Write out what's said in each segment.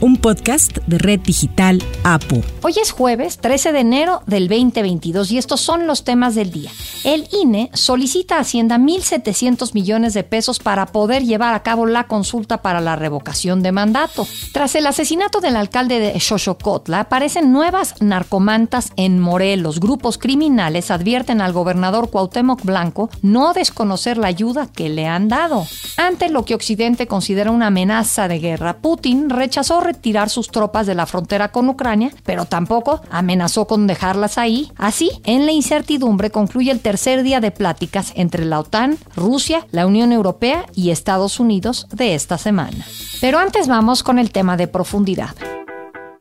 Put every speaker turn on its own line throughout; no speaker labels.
un podcast de Red Digital APU.
Hoy es jueves 13 de enero del 2022 y estos son los temas del día. El INE solicita a Hacienda 1.700 millones de pesos para poder llevar a cabo la consulta para la revocación de mandato. Tras el asesinato del alcalde de Xochocotla, aparecen nuevas narcomantas en Morelos. Grupos criminales advierten al gobernador Cuauhtémoc Blanco no desconocer la ayuda que le han dado. Ante lo que Occidente considera una amenaza de guerra, Putin rechazó retirar sus tropas de la frontera con Ucrania, pero tampoco amenazó con dejarlas ahí. Así, en la incertidumbre concluye el tercer día de pláticas entre la OTAN, Rusia, la Unión Europea y Estados Unidos de esta semana. Pero antes vamos con el tema de profundidad.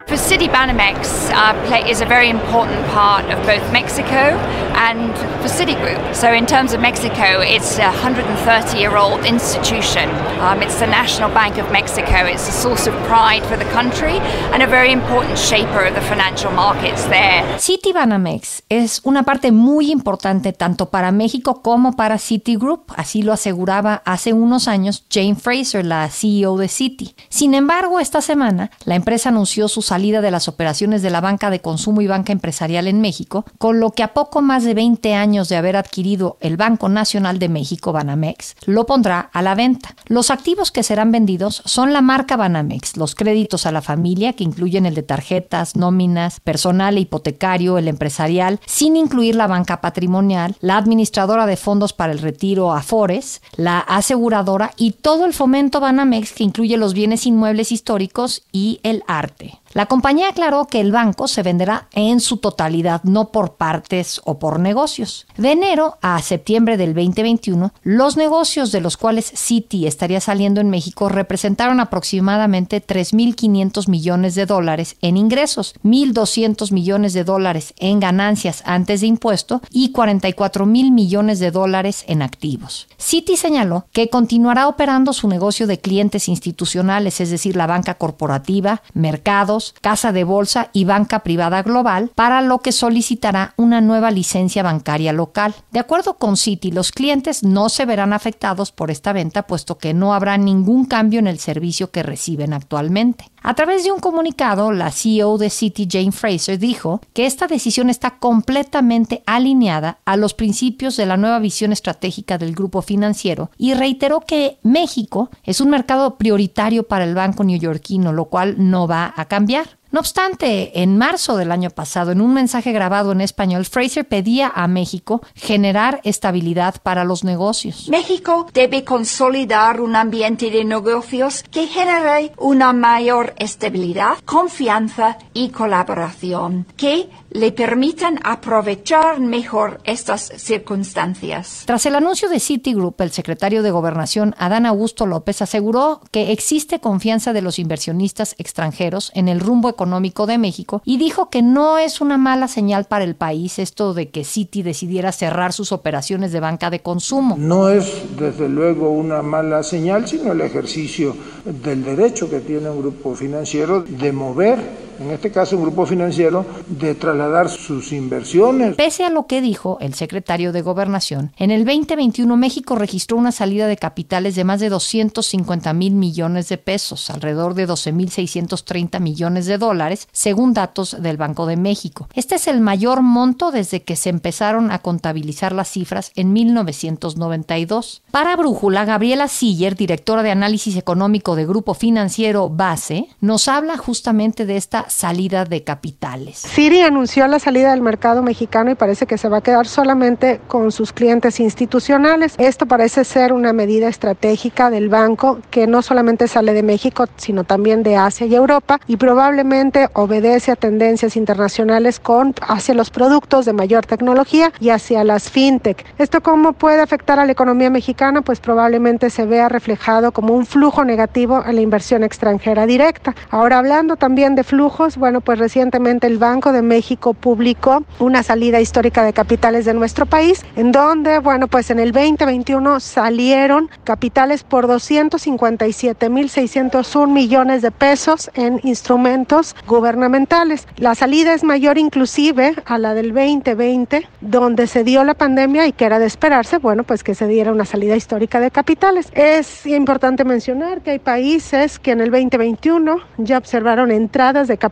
For Citibanamex uh, play is a very important part of both Mexico and for Citigroup. So in terms of Mexico, it's a 130-year-old institution. Um, it's the National Bank of Mexico. It's a source of pride for the country and a very important shaper of the financial markets there.
Citibanamex es una parte muy importante tanto para México como para Citigroup. Así lo aseguraba hace unos años Jane Fraser, la CEO de Citi. Sin embargo, esta semana la empresa anunció su salida de las operaciones de la banca de consumo y banca empresarial en México, con lo que a poco más de 20 años de haber adquirido el Banco Nacional de México, Banamex, lo pondrá a la venta. Los activos que serán vendidos son la marca Banamex, los créditos a la familia, que incluyen el de tarjetas, nóminas, personal e hipotecario, el empresarial, sin incluir la banca patrimonial, la administradora de fondos para el retiro Afores, la aseguradora y todo el fomento Banamex que incluye los bienes inmuebles históricos y el arte. La compañía aclaró que el banco se venderá en su totalidad, no por partes o por negocios. De enero a septiembre del 2021, los negocios de los cuales Citi estaría saliendo en México representaron aproximadamente 3.500 millones de dólares en ingresos, 1.200 millones de dólares en ganancias antes de impuesto y 44 mil millones de dólares en activos. Citi señaló que continuará operando su negocio de clientes institucionales, es decir, la banca corporativa, mercados, casa de bolsa y banca privada global, para lo que solicitará una nueva licencia bancaria local. De acuerdo con Citi, los clientes no se verán afectados por esta venta, puesto que no habrá ningún cambio en el servicio que reciben actualmente. A través de un comunicado, la CEO de Citi, Jane Fraser, dijo que esta decisión está completamente alineada a los principios de la nueva visión estratégica del grupo financiero y reiteró que México es un mercado prioritario para el banco neoyorquino, lo cual no va a cambiar. No obstante, en marzo del año pasado, en un mensaje grabado en español, Fraser pedía a México generar estabilidad para los negocios.
México debe consolidar un ambiente de negocios que genere una mayor estabilidad, confianza y colaboración, que le permitan aprovechar mejor estas circunstancias.
Tras el anuncio de Citigroup, el secretario de Gobernación, Adán Augusto López, aseguró que existe confianza de los inversionistas extranjeros en el rumbo económico de México y dijo que no es una mala señal para el país esto de que Citi decidiera cerrar sus operaciones de banca de consumo.
No es desde luego una mala señal, sino el ejercicio del derecho que tiene un grupo financiero de mover en este caso un grupo financiero, de trasladar sus inversiones.
Pese a lo que dijo el secretario de Gobernación, en el 2021 México registró una salida de capitales de más de 250 mil millones de pesos, alrededor de 12 mil 630 millones de dólares, según datos del Banco de México. Este es el mayor monto desde que se empezaron a contabilizar las cifras en 1992. Para Brújula, Gabriela Siller, directora de análisis económico de Grupo Financiero Base, nos habla justamente de esta salida de capitales.
Citi anunció la salida del mercado mexicano y parece que se va a quedar solamente con sus clientes institucionales. Esto parece ser una medida estratégica del banco que no solamente sale de México, sino también de Asia y Europa y probablemente obedece a tendencias internacionales con hacia los productos de mayor tecnología y hacia las fintech. ¿Esto cómo puede afectar a la economía mexicana? Pues probablemente se vea reflejado como un flujo negativo en la inversión extranjera directa. Ahora hablando también de flujo flujos, bueno, pues recientemente el Banco de México publicó una salida histórica de capitales de nuestro país, en donde, bueno, pues en el 2021 salieron capitales por 257.601 millones de pesos en instrumentos gubernamentales. La salida es mayor inclusive a la del 2020, donde se dio la pandemia y que era de esperarse, bueno, pues que se diera una salida histórica de capitales. Es importante mencionar que hay países que en el 2021 ya observaron entradas de capitales,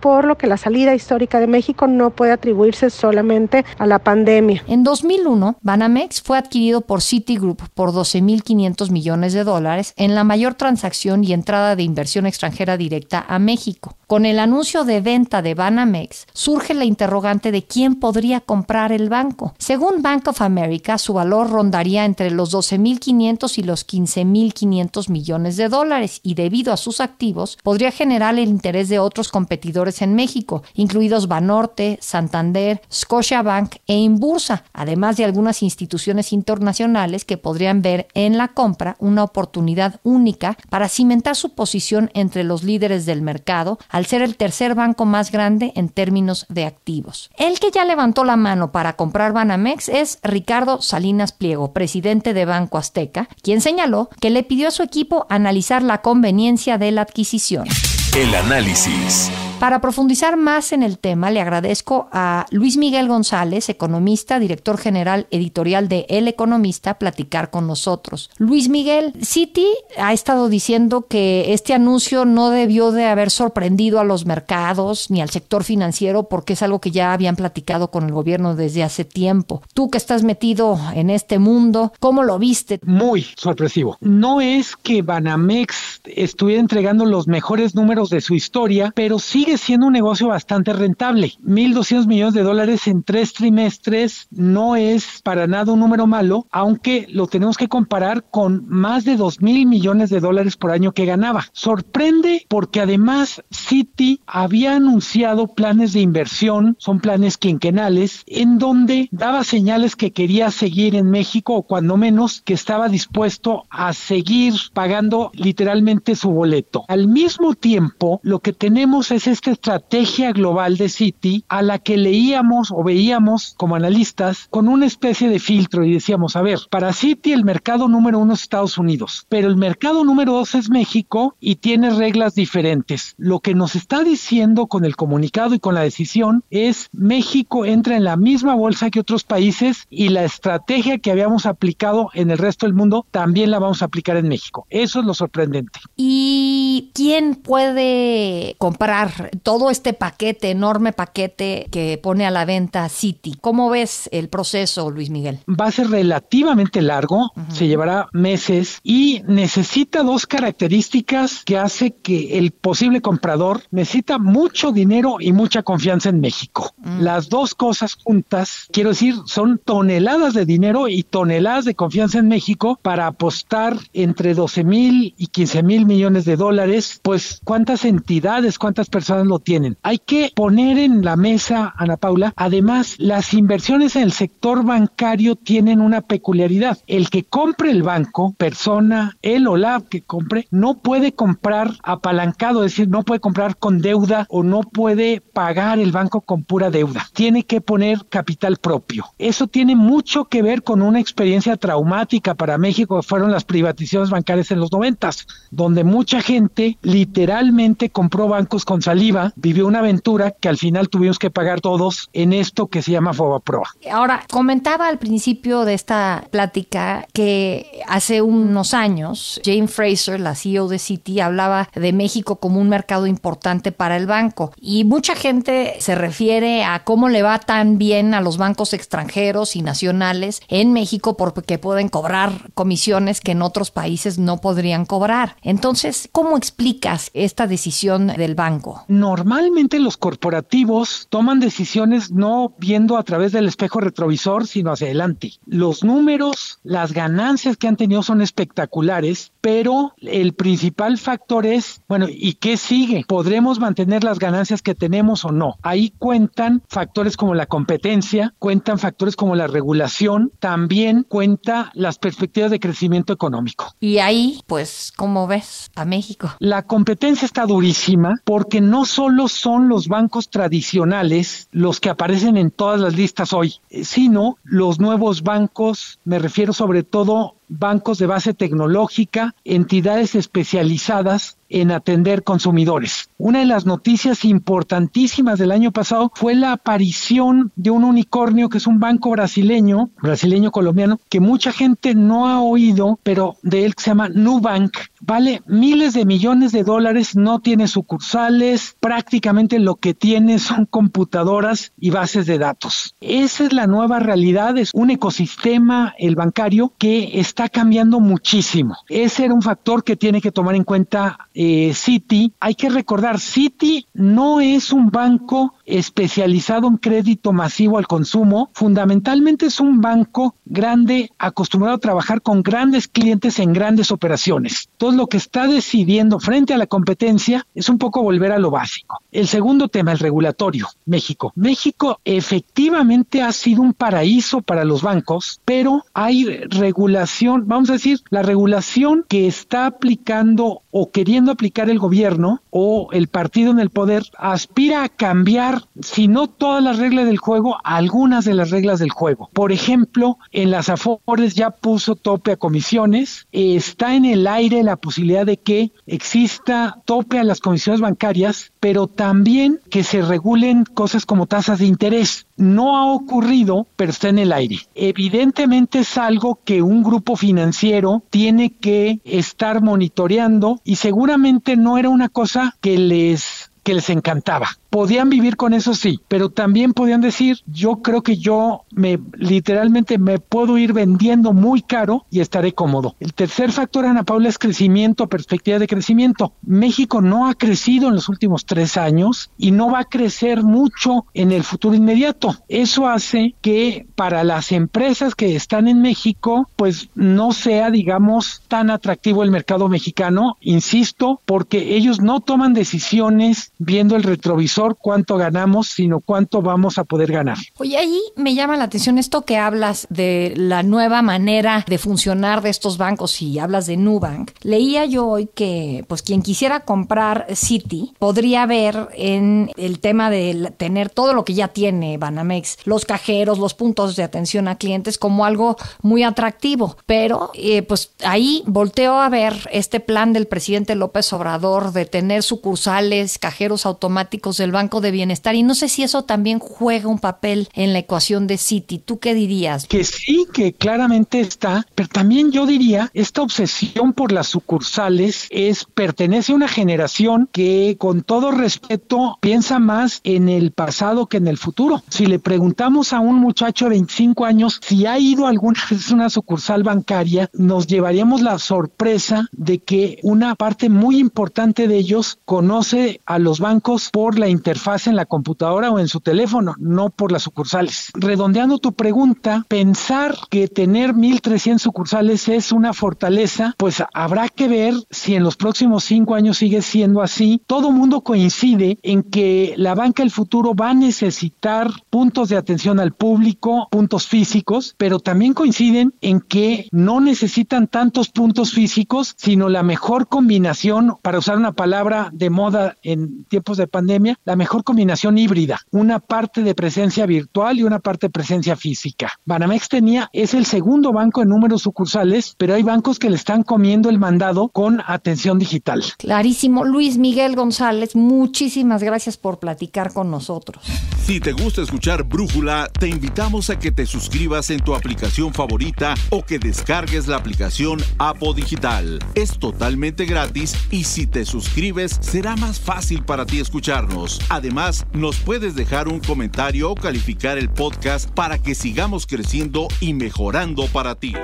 por lo que la salida histórica de México no puede atribuirse solamente a la pandemia.
En 2001, Banamex fue adquirido por Citigroup por 12.500 millones de dólares en la mayor transacción y entrada de inversión extranjera directa a México. Con el anuncio de venta de Banamex, surge la interrogante de quién podría comprar el banco. Según Bank of America, su valor rondaría entre los 12.500 y los 15.500 millones de dólares y debido a sus activos podría generar el interés de otros competidores en México, incluidos Banorte, Santander, Scotiabank e Inbursa, además de algunas instituciones internacionales que podrían ver en la compra una oportunidad única para cimentar su posición entre los líderes del mercado al ser el tercer banco más grande en términos de activos. El que ya levantó la mano para comprar Banamex es Ricardo Salinas Pliego, presidente de Banco Azteca, quien señaló que le pidió a su equipo analizar la conveniencia de la adquisición.
El análisis.
Para profundizar más en el tema, le agradezco a Luis Miguel González, economista, director general editorial de El Economista, platicar con nosotros. Luis Miguel, Citi ha estado diciendo que este anuncio no debió de haber sorprendido a los mercados ni al sector financiero porque es algo que ya habían platicado con el gobierno desde hace tiempo. Tú que estás metido en este mundo, ¿cómo lo viste?
Muy sorpresivo. No es que Banamex estuviera entregando los mejores números de su historia, pero sigue siendo un negocio bastante rentable. 1.200 millones de dólares en tres trimestres no es para nada un número malo, aunque lo tenemos que comparar con más de 2.000 millones de dólares por año que ganaba. Sorprende porque además Citi había anunciado planes de inversión, son planes quinquenales, en donde daba señales que quería seguir en México o cuando menos que estaba dispuesto a seguir pagando literalmente su boleto. Al mismo tiempo, lo que tenemos es esta estrategia global de Citi a la que leíamos o veíamos como analistas con una especie de filtro y decíamos, a ver, para Citi el mercado número uno es Estados Unidos, pero el mercado número dos es México y tiene reglas diferentes. Lo que nos está diciendo con el comunicado y con la decisión es México entra en la misma bolsa que otros países y la estrategia que habíamos aplicado en el resto del mundo también la vamos a aplicar en México. Eso es lo sorprendente.
¿Y quién puede comprar todo este paquete, enorme paquete que pone a la venta Citi? ¿Cómo ves el proceso, Luis Miguel?
Va a ser relativamente largo, se llevará meses y necesita dos características que hace que el posible comprador necesita mucho dinero y mucha confianza en México. Las dos cosas juntas, quiero decir, son toneladas de dinero y toneladas de confianza en México para apostar entre 12 mil y 15 mil millones de dólares, pues cuántas entidades, cuántas personas lo tienen. Hay que poner en la mesa, Ana Paula, además las inversiones en el sector bancario tienen una peculiaridad. El que compre el banco, persona, él o la que compre, no puede comprar apalancado, es decir, no puede comprar con deuda o no puede pagar el banco con pura deuda. Tiene que poner capital propio. Eso tiene mucho que ver con una experiencia traumática para México, fueron las privatizaciones bancarias en los noventas, donde mucha gente literalmente compró bancos con saliva, vivió una aventura que al final tuvimos que pagar todos en esto que se llama Fobaproa.
Ahora, comentaba al principio de esta plática que hace unos años Jane Fraser, la CEO de Citi, hablaba de México como un mercado importante para el banco y mucha gente se refiere a cómo le va tan bien a los bancos extranjeros y nacionales en México porque pueden cobrar comisiones que en otros países no podrían cobrar. Entonces, ¿cómo explicas esta decisión del banco?
Normalmente los corporativos toman decisiones no viendo a través del espejo retrovisor, sino hacia adelante. Los números, las ganancias que han tenido son espectaculares, pero el principal factor es, bueno, ¿y qué sigue? ¿Podremos mantener las ganancias que tenemos o no? Ahí cuentan factores como la competencia, cuentan factores como la regulación, también cuenta las perspectivas de crecimiento económico.
Y ahí, pues, ¿cómo ves a México?
La competencia está durísima porque no no solo son los bancos tradicionales los que aparecen en todas las listas hoy, eh, sino los nuevos bancos, me refiero sobre todo bancos de base tecnológica, entidades especializadas en atender consumidores. Una de las noticias importantísimas del año pasado fue la aparición de un unicornio que es un banco brasileño, brasileño colombiano, que mucha gente no ha oído, pero de él que se llama Nubank. Vale miles de millones de dólares, no tiene sucursales, prácticamente lo que tiene son computadoras y bases de datos. Esa es la nueva realidad, es un ecosistema, el bancario, que está cambiando muchísimo. Ese era un factor que tiene que tomar en cuenta eh, Citi, hay que recordar, Citi no es un banco especializado en crédito masivo al consumo, fundamentalmente es un banco grande acostumbrado a trabajar con grandes clientes en grandes operaciones. Entonces lo que está decidiendo frente a la competencia es un poco volver a lo básico. El segundo tema, el regulatorio, México. México efectivamente ha sido un paraíso para los bancos, pero hay regulación, vamos a decir, la regulación que está aplicando o queriendo aplicar el gobierno o el partido en el poder aspira a cambiar, si no todas las reglas del juego, algunas de las reglas del juego. Por ejemplo, en las Afores ya puso tope a comisiones, está en el aire la posibilidad de que exista tope a las comisiones bancarias, pero también que se regulen cosas como tasas de interés. No ha ocurrido, pero está en el aire. Evidentemente es algo que un grupo financiero tiene que estar monitoreando y seguramente no era una cosa que les que les encantaba. Podían vivir con eso sí, pero también podían decir, yo creo que yo me literalmente me puedo ir vendiendo muy caro y estaré cómodo. El tercer factor, Ana Paula, es crecimiento, perspectiva de crecimiento. México no ha crecido en los últimos tres años y no va a crecer mucho en el futuro inmediato. Eso hace que para las empresas que están en México, pues no sea, digamos, tan atractivo el mercado mexicano, insisto, porque ellos no toman decisiones viendo el retrovisor cuánto ganamos, sino cuánto vamos a poder ganar.
Oye, ahí me llama la atención esto que hablas de la nueva manera de funcionar de estos bancos y hablas de Nubank. Leía yo hoy que pues quien quisiera comprar Citi podría ver en el tema de tener todo lo que ya tiene Banamex, los cajeros, los puntos de atención a clientes como algo muy atractivo, pero eh, pues ahí volteo a ver este plan del presidente López Obrador de tener sucursales, cajeros automáticos del Banco de Bienestar y no sé si eso también juega un papel en la ecuación de Citi. ¿Tú qué dirías?
Que sí, que claramente está, pero también yo diría, esta obsesión por las sucursales es pertenece a una generación que con todo respeto piensa más en el pasado que en el futuro. Si le preguntamos a un muchacho de 25 años si ha ido alguna vez a una sucursal bancaria, nos llevaríamos la sorpresa de que una parte muy importante de ellos conoce a los bancos por la interfaz en la computadora o en su teléfono, no por las sucursales. Redondeando tu pregunta, pensar que tener 1.300 sucursales es una fortaleza, pues habrá que ver si en los próximos cinco años sigue siendo así. Todo mundo coincide en que la banca del futuro va a necesitar puntos de atención al público, puntos físicos, pero también coinciden en que no necesitan tantos puntos físicos, sino la mejor combinación, para usar una palabra de moda en tiempos de pandemia, la mejor combinación híbrida, una parte de presencia virtual y una parte de presencia física. Banamex tenía, es el segundo banco en números sucursales, pero hay bancos que le están comiendo el mandado con atención digital.
Clarísimo. Luis Miguel González, muchísimas gracias por platicar con nosotros.
Si te gusta escuchar Brújula, te invitamos a que te suscribas en tu aplicación favorita o que descargues la aplicación Apo Digital. Es totalmente gratis y si te suscribes será más fácil para ti escucharnos. Además, nos puedes dejar un comentario o calificar el podcast para que sigamos creciendo y mejorando para ti.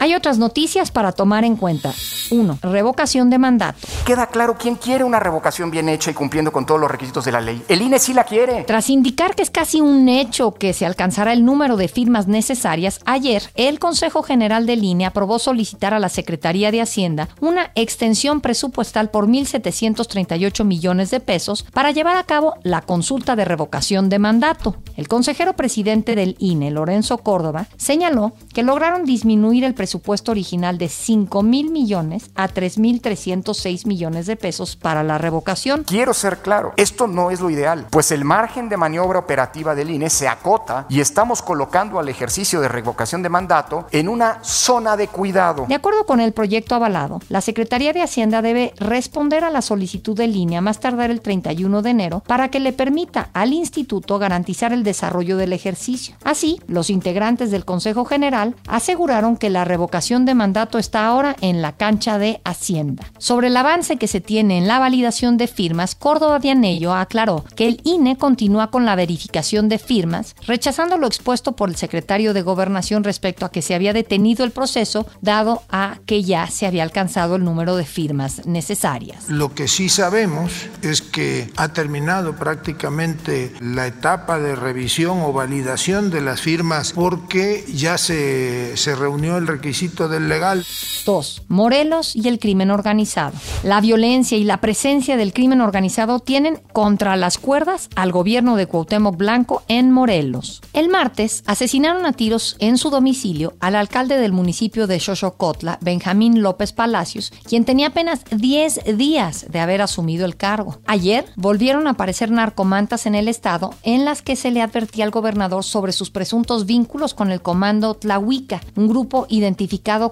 Hay otras noticias para tomar en cuenta. 1. Revocación de mandato.
Queda claro quién quiere una revocación bien hecha y cumpliendo con todos los requisitos de la ley. El INE sí la quiere.
Tras indicar que es casi un hecho que se alcanzará el número de firmas necesarias, ayer el Consejo General del INE aprobó solicitar a la Secretaría de Hacienda una extensión presupuestal por 1.738 millones de pesos para llevar a cabo la consulta de revocación de mandato. El consejero presidente del INE, Lorenzo Córdoba, señaló que lograron disminuir el presupuesto presupuesto original de 5 mil millones a 3.306 millones de pesos para la revocación.
Quiero ser claro, esto no es lo ideal, pues el margen de maniobra operativa del INE se acota y estamos colocando al ejercicio de revocación de mandato en una zona de cuidado.
De acuerdo con el proyecto avalado, la Secretaría de Hacienda debe responder a la solicitud de línea más tardar el 31 de enero para que le permita al instituto garantizar el desarrollo del ejercicio. Así, los integrantes del Consejo General aseguraron que la revocación de mandato está ahora en la cancha de Hacienda. Sobre el avance que se tiene en la validación de firmas, Córdoba Dianello aclaró que el INE continúa con la verificación de firmas, rechazando lo expuesto por el secretario de Gobernación respecto a que se había detenido el proceso, dado a que ya se había alcanzado el número de firmas necesarias.
Lo que sí sabemos es que ha terminado prácticamente la etapa de revisión o validación de las firmas porque ya se, se reunió el requisito legal.
2. Morelos y el crimen organizado. La violencia y la presencia del crimen organizado tienen contra las cuerdas al gobierno de Cuauhtémoc Blanco en Morelos. El martes asesinaron a tiros en su domicilio al alcalde del municipio de Xochocotla, Benjamín López Palacios, quien tenía apenas 10 días de haber asumido el cargo. Ayer volvieron a aparecer narcomantas en el estado en las que se le advertía al gobernador sobre sus presuntos vínculos con el comando Tlahuica, un grupo identificado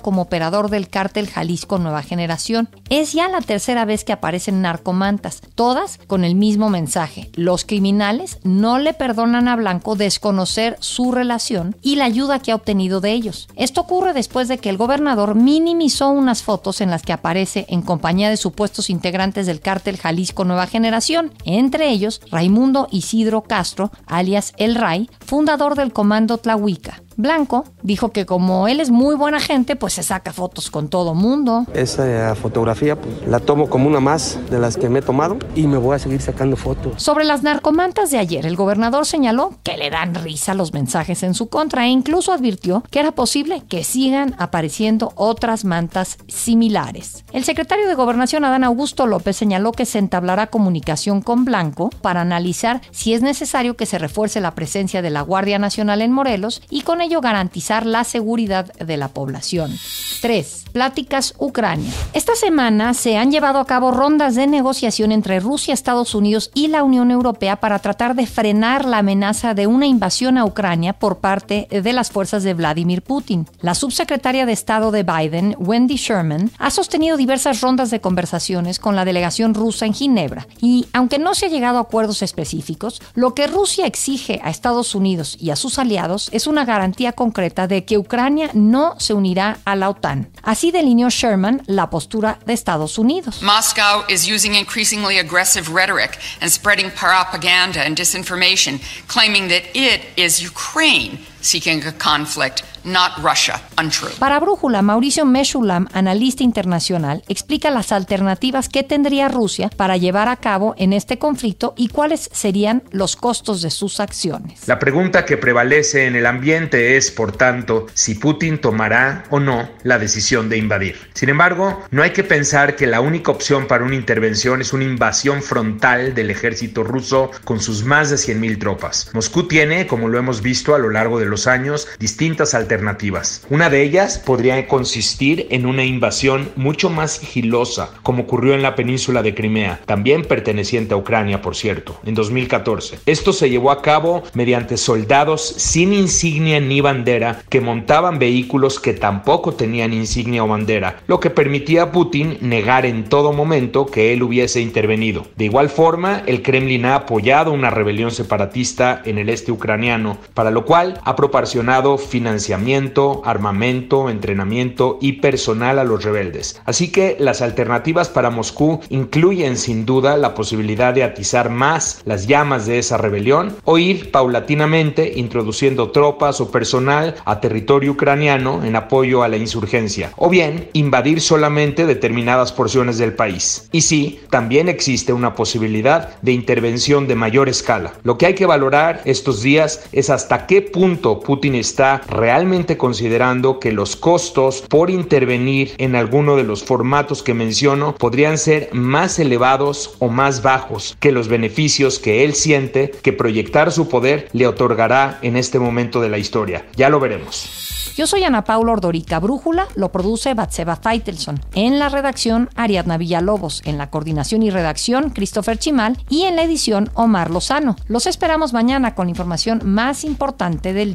como operador del cártel Jalisco Nueva Generación. Es ya la tercera vez que aparecen narcomantas, todas con el mismo mensaje. Los criminales no le perdonan a Blanco desconocer su relación y la ayuda que ha obtenido de ellos. Esto ocurre después de que el gobernador minimizó unas fotos en las que aparece en compañía de supuestos integrantes del cártel Jalisco Nueva Generación, entre ellos Raimundo Isidro Castro, alias El Ray, fundador del comando Tlahuica. Blanco dijo que como él es muy buena gente, pues se saca fotos con todo mundo.
Esa fotografía pues, la tomo como una más de las que me he tomado y me voy a seguir sacando fotos.
Sobre las narcomantas de ayer, el gobernador señaló que le dan risa los mensajes en su contra e incluso advirtió que era posible que sigan apareciendo otras mantas similares. El secretario de Gobernación, Adán Augusto López, señaló que se entablará comunicación con Blanco para analizar si es necesario que se refuerce la presencia de la Guardia Nacional en Morelos y con ello garantizar la seguridad de la población. 3. Pláticas Ucrania. Esta semana se han llevado a cabo rondas de negociación entre Rusia, Estados Unidos y la Unión Europea para tratar de frenar la amenaza de una invasión a Ucrania por parte de las fuerzas de Vladimir Putin. La subsecretaria de Estado de Biden, Wendy Sherman, ha sostenido diversas rondas de conversaciones con la delegación rusa en Ginebra y, aunque no se ha llegado a acuerdos específicos, lo que Rusia exige a Estados Unidos y a sus aliados es una garantía concreta de que Ucrania no se unirá a la OTAN. Así delineó Sherman la postura de Estados Unidos.
Moscow is using increasingly aggressive rhetoric and spreading propaganda and disinformation, claiming that it is Ukraine seeking a conflict, not Russia. Untrue.
Para Brújula, Mauricio Meshulam, analista internacional, explica las alternativas que tendría Rusia para llevar a cabo en este conflicto y cuáles serían los costos de sus acciones.
La pregunta que prevalece en el ambiente es, por tanto, si Putin tomará o no la decisión de invadir. Sin embargo, no hay que pensar que la única opción para una intervención es una invasión frontal del ejército ruso con sus más de 100.000 tropas. Moscú tiene, como lo hemos visto a lo largo de los años distintas alternativas. Una de ellas podría consistir en una invasión mucho más sigilosa, como ocurrió en la península de Crimea, también perteneciente a Ucrania, por cierto, en 2014. Esto se llevó a cabo mediante soldados sin insignia ni bandera que montaban vehículos que tampoco tenían insignia o bandera, lo que permitía a Putin negar en todo momento que él hubiese intervenido. De igual forma, el Kremlin ha apoyado una rebelión separatista en el este ucraniano, para lo cual ha proporcionado financiamiento, armamento, entrenamiento y personal a los rebeldes. Así que las alternativas para Moscú incluyen sin duda la posibilidad de atizar más las llamas de esa rebelión o ir paulatinamente introduciendo tropas o personal a territorio ucraniano en apoyo a la insurgencia, o bien invadir solamente determinadas porciones del país. Y sí, también existe una posibilidad de intervención de mayor escala. Lo que hay que valorar estos días es hasta qué punto Putin está realmente considerando que los costos por intervenir en alguno de los formatos que menciono podrían ser más elevados o más bajos que los beneficios que él siente que proyectar su poder le otorgará en este momento de la historia. Ya lo veremos.
Yo soy Ana Paula Ordorica Brújula, lo produce Batseba Feitelson. En la redacción, Ariadna Villalobos. En la coordinación y redacción, Christopher Chimal. Y en la edición, Omar Lozano. Los esperamos mañana con la información más importante del